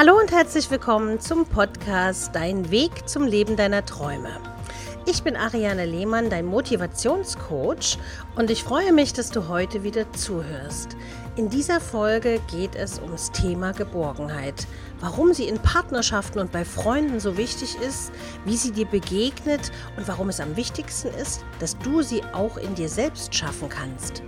Hallo und herzlich willkommen zum Podcast Dein Weg zum Leben deiner Träume. Ich bin Ariane Lehmann, dein Motivationscoach und ich freue mich, dass du heute wieder zuhörst. In dieser Folge geht es ums Thema Geborgenheit, warum sie in Partnerschaften und bei Freunden so wichtig ist, wie sie dir begegnet und warum es am wichtigsten ist, dass du sie auch in dir selbst schaffen kannst.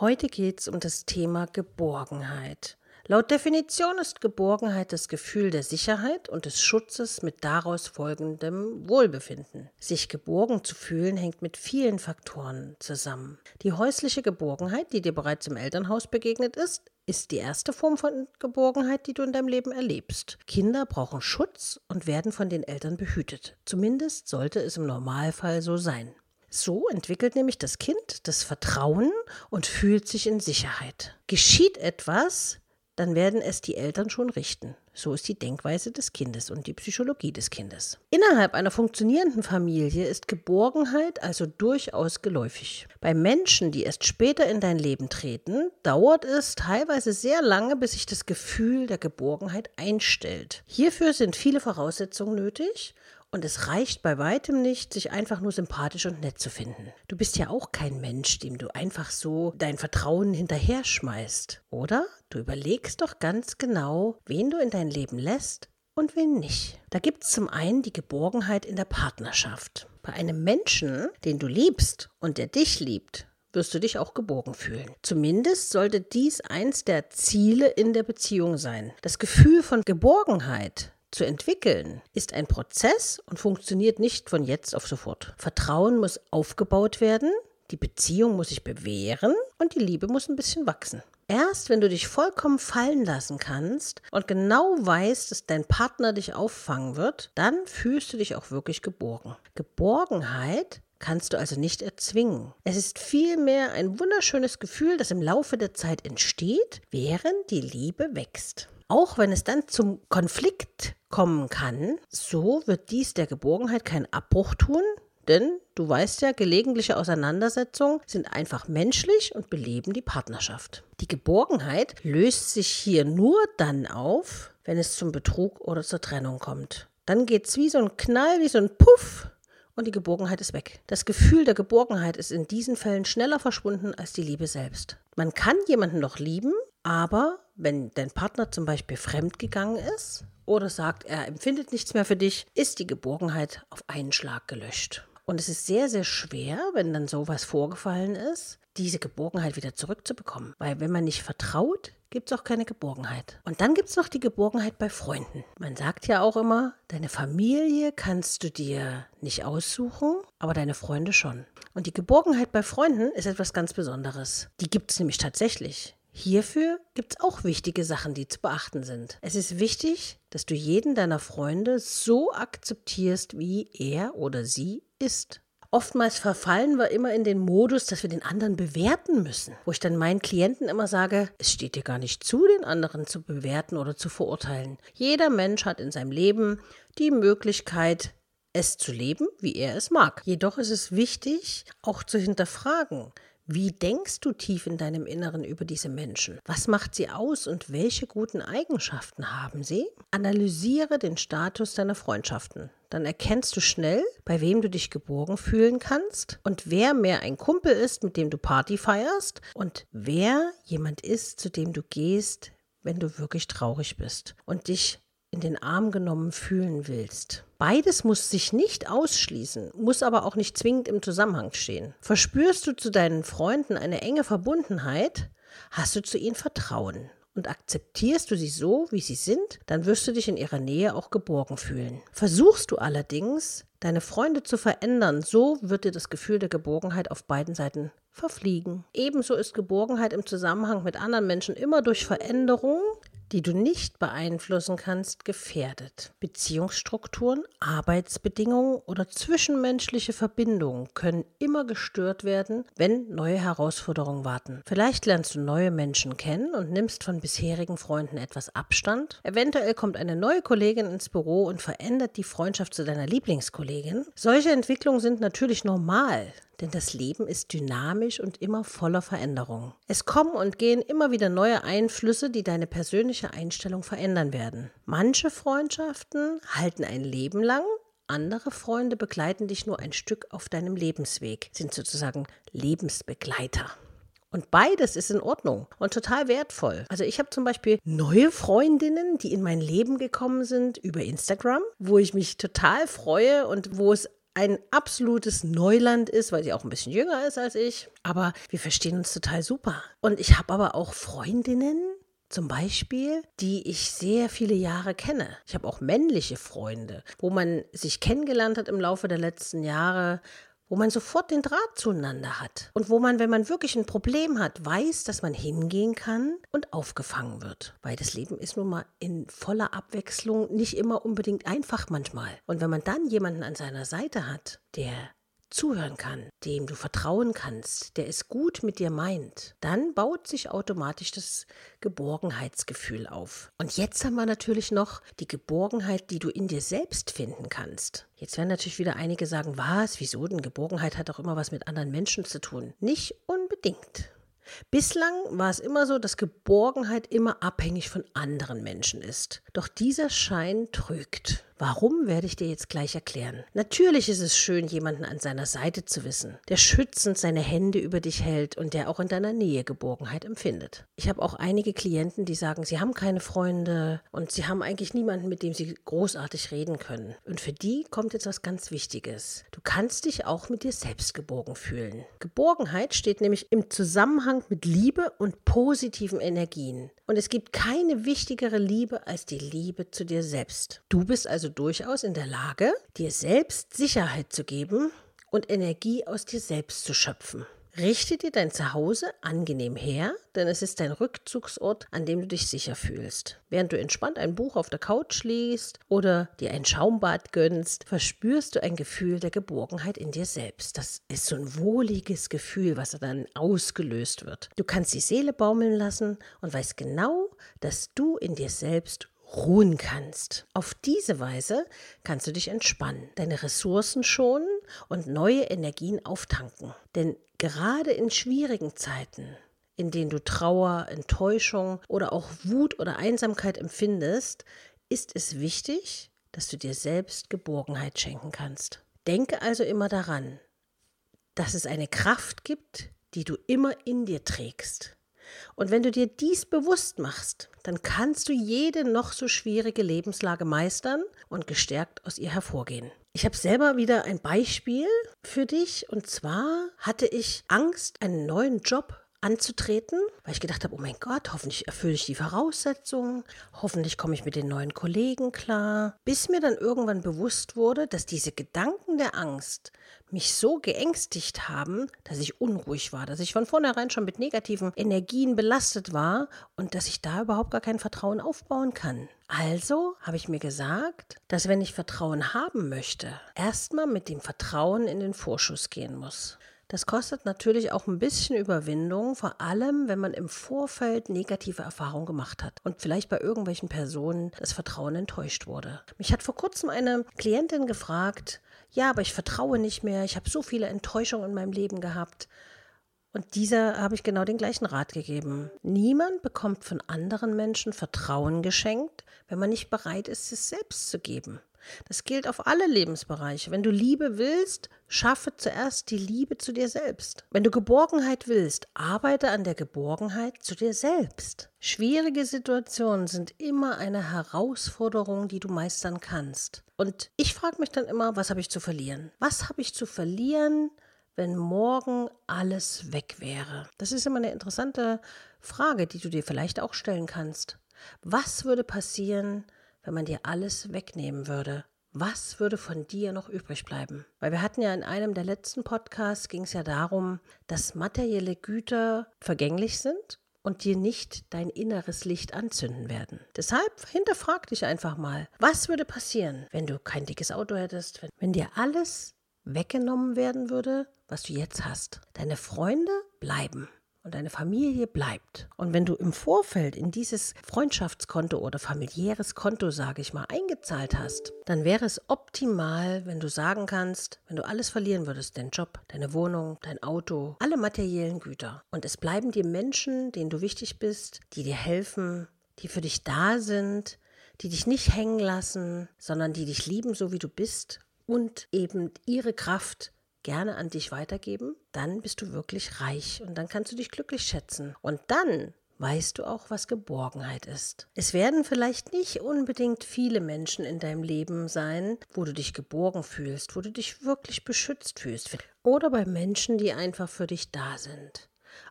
Heute geht es um das Thema Geborgenheit. Laut Definition ist Geborgenheit das Gefühl der Sicherheit und des Schutzes mit daraus folgendem Wohlbefinden. Sich geborgen zu fühlen hängt mit vielen Faktoren zusammen. Die häusliche Geborgenheit, die dir bereits im Elternhaus begegnet ist, ist die erste Form von Geborgenheit, die du in deinem Leben erlebst. Kinder brauchen Schutz und werden von den Eltern behütet. Zumindest sollte es im Normalfall so sein. So entwickelt nämlich das Kind das Vertrauen und fühlt sich in Sicherheit. Geschieht etwas, dann werden es die Eltern schon richten. So ist die Denkweise des Kindes und die Psychologie des Kindes. Innerhalb einer funktionierenden Familie ist Geborgenheit also durchaus geläufig. Bei Menschen, die erst später in dein Leben treten, dauert es teilweise sehr lange, bis sich das Gefühl der Geborgenheit einstellt. Hierfür sind viele Voraussetzungen nötig und es reicht bei weitem nicht, sich einfach nur sympathisch und nett zu finden. Du bist ja auch kein Mensch, dem du einfach so dein Vertrauen hinterher schmeißt, oder? Du überlegst doch ganz genau, wen du in dein Leben lässt und wen nicht. Da gibt es zum einen die Geborgenheit in der Partnerschaft. Bei einem Menschen, den du liebst und der dich liebt, wirst du dich auch geborgen fühlen. Zumindest sollte dies eins der Ziele in der Beziehung sein. Das Gefühl von Geborgenheit zu entwickeln ist ein Prozess und funktioniert nicht von jetzt auf sofort. Vertrauen muss aufgebaut werden, die Beziehung muss sich bewähren und die Liebe muss ein bisschen wachsen. Erst wenn du dich vollkommen fallen lassen kannst und genau weißt, dass dein Partner dich auffangen wird, dann fühlst du dich auch wirklich geborgen. Geborgenheit kannst du also nicht erzwingen. Es ist vielmehr ein wunderschönes Gefühl, das im Laufe der Zeit entsteht, während die Liebe wächst. Auch wenn es dann zum Konflikt kommen kann, so wird dies der Geborgenheit keinen Abbruch tun, denn du weißt ja, gelegentliche Auseinandersetzungen sind einfach menschlich und beleben die Partnerschaft. Die Geborgenheit löst sich hier nur dann auf, wenn es zum Betrug oder zur Trennung kommt. Dann geht es wie so ein Knall, wie so ein Puff und die Geborgenheit ist weg. Das Gefühl der Geborgenheit ist in diesen Fällen schneller verschwunden als die Liebe selbst. Man kann jemanden noch lieben, aber wenn dein Partner zum Beispiel fremdgegangen ist oder sagt, er empfindet nichts mehr für dich, ist die Geborgenheit auf einen Schlag gelöscht. Und es ist sehr, sehr schwer, wenn dann sowas vorgefallen ist, diese Geborgenheit wieder zurückzubekommen. Weil wenn man nicht vertraut, gibt es auch keine Geborgenheit. Und dann gibt es noch die Geborgenheit bei Freunden. Man sagt ja auch immer, deine Familie kannst du dir nicht aussuchen, aber deine Freunde schon. Und die Geborgenheit bei Freunden ist etwas ganz Besonderes. Die gibt es nämlich tatsächlich. Hierfür gibt es auch wichtige Sachen, die zu beachten sind. Es ist wichtig, dass du jeden deiner Freunde so akzeptierst, wie er oder sie ist. Oftmals verfallen wir immer in den Modus, dass wir den anderen bewerten müssen. Wo ich dann meinen Klienten immer sage, es steht dir gar nicht zu, den anderen zu bewerten oder zu verurteilen. Jeder Mensch hat in seinem Leben die Möglichkeit, es zu leben, wie er es mag. Jedoch ist es wichtig, auch zu hinterfragen, wie denkst du tief in deinem Inneren über diese Menschen? Was macht sie aus und welche guten Eigenschaften haben sie? Analysiere den Status deiner Freundschaften. Dann erkennst du schnell, bei wem du dich geborgen fühlen kannst und wer mehr ein Kumpel ist, mit dem du Party feierst und wer jemand ist, zu dem du gehst, wenn du wirklich traurig bist und dich in den Arm genommen fühlen willst. Beides muss sich nicht ausschließen, muss aber auch nicht zwingend im Zusammenhang stehen. Verspürst du zu deinen Freunden eine enge Verbundenheit, hast du zu ihnen Vertrauen. Und akzeptierst du sie so, wie sie sind, dann wirst du dich in ihrer Nähe auch geborgen fühlen. Versuchst du allerdings, deine Freunde zu verändern, so wird dir das Gefühl der Geborgenheit auf beiden Seiten verfliegen. Ebenso ist Geborgenheit im Zusammenhang mit anderen Menschen immer durch Veränderung die du nicht beeinflussen kannst, gefährdet. Beziehungsstrukturen, Arbeitsbedingungen oder zwischenmenschliche Verbindungen können immer gestört werden, wenn neue Herausforderungen warten. Vielleicht lernst du neue Menschen kennen und nimmst von bisherigen Freunden etwas Abstand. Eventuell kommt eine neue Kollegin ins Büro und verändert die Freundschaft zu deiner Lieblingskollegin. Solche Entwicklungen sind natürlich normal. Denn das Leben ist dynamisch und immer voller Veränderung. Es kommen und gehen immer wieder neue Einflüsse, die deine persönliche Einstellung verändern werden. Manche Freundschaften halten ein Leben lang, andere Freunde begleiten dich nur ein Stück auf deinem Lebensweg, sind sozusagen Lebensbegleiter. Und beides ist in Ordnung und total wertvoll. Also ich habe zum Beispiel neue Freundinnen, die in mein Leben gekommen sind über Instagram, wo ich mich total freue und wo es ein absolutes Neuland ist, weil sie auch ein bisschen jünger ist als ich. Aber wir verstehen uns total super. Und ich habe aber auch Freundinnen, zum Beispiel, die ich sehr viele Jahre kenne. Ich habe auch männliche Freunde, wo man sich kennengelernt hat im Laufe der letzten Jahre, wo man sofort den Draht zueinander hat und wo man, wenn man wirklich ein Problem hat, weiß, dass man hingehen kann und aufgefangen wird. Weil das Leben ist nun mal in voller Abwechslung nicht immer unbedingt einfach manchmal. Und wenn man dann jemanden an seiner Seite hat, der zuhören kann, dem du vertrauen kannst, der es gut mit dir meint, dann baut sich automatisch das Geborgenheitsgefühl auf. Und jetzt haben wir natürlich noch die Geborgenheit, die du in dir selbst finden kannst. Jetzt werden natürlich wieder einige sagen, was, wieso denn Geborgenheit hat doch immer was mit anderen Menschen zu tun. Nicht unbedingt. Bislang war es immer so, dass Geborgenheit immer abhängig von anderen Menschen ist. Doch dieser Schein trügt. Warum, werde ich dir jetzt gleich erklären. Natürlich ist es schön, jemanden an seiner Seite zu wissen, der schützend seine Hände über dich hält und der auch in deiner Nähe Geborgenheit empfindet. Ich habe auch einige Klienten, die sagen, sie haben keine Freunde und sie haben eigentlich niemanden, mit dem sie großartig reden können. Und für die kommt jetzt was ganz Wichtiges. Du kannst dich auch mit dir selbst geborgen fühlen. Geborgenheit steht nämlich im Zusammenhang mit Liebe und positiven Energien. Und es gibt keine wichtigere Liebe als die Liebe zu dir selbst. Du bist also durchaus in der Lage, dir selbst Sicherheit zu geben und Energie aus dir selbst zu schöpfen. Richte dir dein Zuhause angenehm her, denn es ist dein Rückzugsort, an dem du dich sicher fühlst. Während du entspannt ein Buch auf der Couch liest oder dir ein Schaumbad gönnst, verspürst du ein Gefühl der Geborgenheit in dir selbst. Das ist so ein wohliges Gefühl, was dann ausgelöst wird. Du kannst die Seele baumeln lassen und weißt genau, dass du in dir selbst ruhen kannst. Auf diese Weise kannst du dich entspannen, deine Ressourcen schonen und neue Energien auftanken. Denn gerade in schwierigen Zeiten, in denen du Trauer, Enttäuschung oder auch Wut oder Einsamkeit empfindest, ist es wichtig, dass du dir selbst Geborgenheit schenken kannst. Denke also immer daran, dass es eine Kraft gibt, die du immer in dir trägst. Und wenn du dir dies bewusst machst, dann kannst du jede noch so schwierige Lebenslage meistern und gestärkt aus ihr hervorgehen. Ich habe selber wieder ein Beispiel für dich und zwar hatte ich Angst, einen neuen Job anzutreten, weil ich gedacht habe, oh mein Gott, hoffentlich erfülle ich die Voraussetzungen, hoffentlich komme ich mit den neuen Kollegen klar, bis mir dann irgendwann bewusst wurde, dass diese Gedanken der Angst mich so geängstigt haben, dass ich unruhig war, dass ich von vornherein schon mit negativen Energien belastet war und dass ich da überhaupt gar kein Vertrauen aufbauen kann. Also habe ich mir gesagt, dass wenn ich Vertrauen haben möchte, erstmal mit dem Vertrauen in den Vorschuss gehen muss. Das kostet natürlich auch ein bisschen Überwindung, vor allem wenn man im Vorfeld negative Erfahrungen gemacht hat und vielleicht bei irgendwelchen Personen das Vertrauen enttäuscht wurde. Mich hat vor kurzem eine Klientin gefragt, ja, aber ich vertraue nicht mehr, ich habe so viele Enttäuschungen in meinem Leben gehabt. Und dieser habe ich genau den gleichen Rat gegeben. Niemand bekommt von anderen Menschen Vertrauen geschenkt, wenn man nicht bereit ist, es selbst zu geben. Das gilt auf alle Lebensbereiche. Wenn du Liebe willst, schaffe zuerst die Liebe zu dir selbst. Wenn du Geborgenheit willst, arbeite an der Geborgenheit zu dir selbst. Schwierige Situationen sind immer eine Herausforderung, die du meistern kannst. Und ich frage mich dann immer, was habe ich zu verlieren? Was habe ich zu verlieren, wenn morgen alles weg wäre? Das ist immer eine interessante Frage, die du dir vielleicht auch stellen kannst. Was würde passieren, wenn man dir alles wegnehmen würde? Was würde von dir noch übrig bleiben? Weil wir hatten ja in einem der letzten Podcasts ging es ja darum, dass materielle Güter vergänglich sind und dir nicht dein inneres Licht anzünden werden. Deshalb hinterfrag dich einfach mal, was würde passieren, wenn du kein dickes Auto hättest, wenn, wenn dir alles weggenommen werden würde, was du jetzt hast. Deine Freunde bleiben. und deine Familie bleibt. Und wenn du im Vorfeld in dieses Freundschaftskonto oder familiäres Konto, sage ich mal, eingezahlt hast, dann wäre es optimal, wenn du sagen kannst, wenn du alles verlieren würdest, dein Job, deine Wohnung, dein Auto, alle materiellen Güter. Und es bleiben dir Menschen, denen du wichtig bist, die dir helfen, die für dich da sind, die dich nicht hängen lassen, sondern die dich lieben, so wie du bist und eben ihre Kraft gerne an dich weitergeben, dann bist du wirklich reich und dann kannst du dich glücklich schätzen. Und dann weißt du auch, was Geborgenheit ist. Es werden vielleicht nicht unbedingt viele Menschen in deinem Leben sein, wo du dich geborgen fühlst, wo du dich wirklich beschützt fühlst. Oder bei Menschen, die einfach für dich da sind.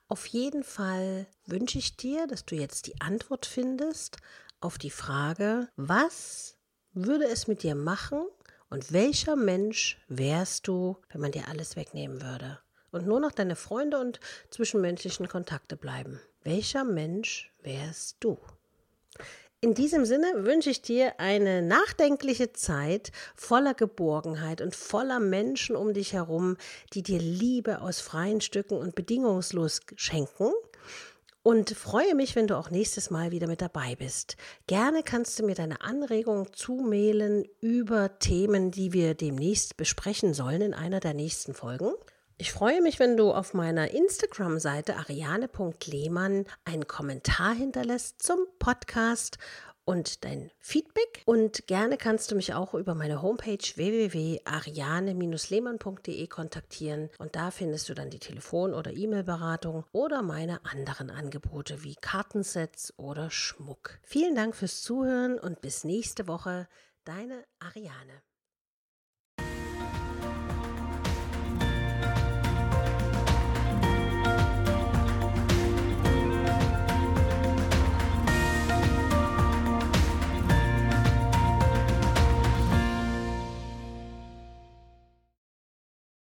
Auf jeden Fall wünsche ich dir, dass du jetzt die Antwort findest auf die Frage, was würde es mit dir machen, und welcher Mensch wärst du, wenn man dir alles wegnehmen würde? Und nur noch deine Freunde und zwischenmenschlichen Kontakte bleiben. Welcher Mensch wärst du? In diesem Sinne wünsche ich dir eine nachdenkliche Zeit voller Geborgenheit und voller Menschen um dich herum, die dir Liebe aus freien Stücken und bedingungslos schenken und freue mich, wenn du auch nächstes Mal wieder mit dabei bist. Gerne kannst du mir deine Anregungen zumailen über Themen, die wir demnächst besprechen sollen in einer der nächsten Folgen. Ich freue mich, wenn du auf meiner Instagram-Seite ariane.lehmann einen Kommentar hinterlässt zum Podcast und dein Feedback. Und gerne kannst du mich auch über meine Homepage www.ariane-lehmann.de kontaktieren. Und da findest du dann die Telefon- oder E-Mail-Beratung oder meine anderen Angebote wie Kartensets oder Schmuck. Vielen Dank fürs Zuhören und bis nächste Woche. Deine Ariane.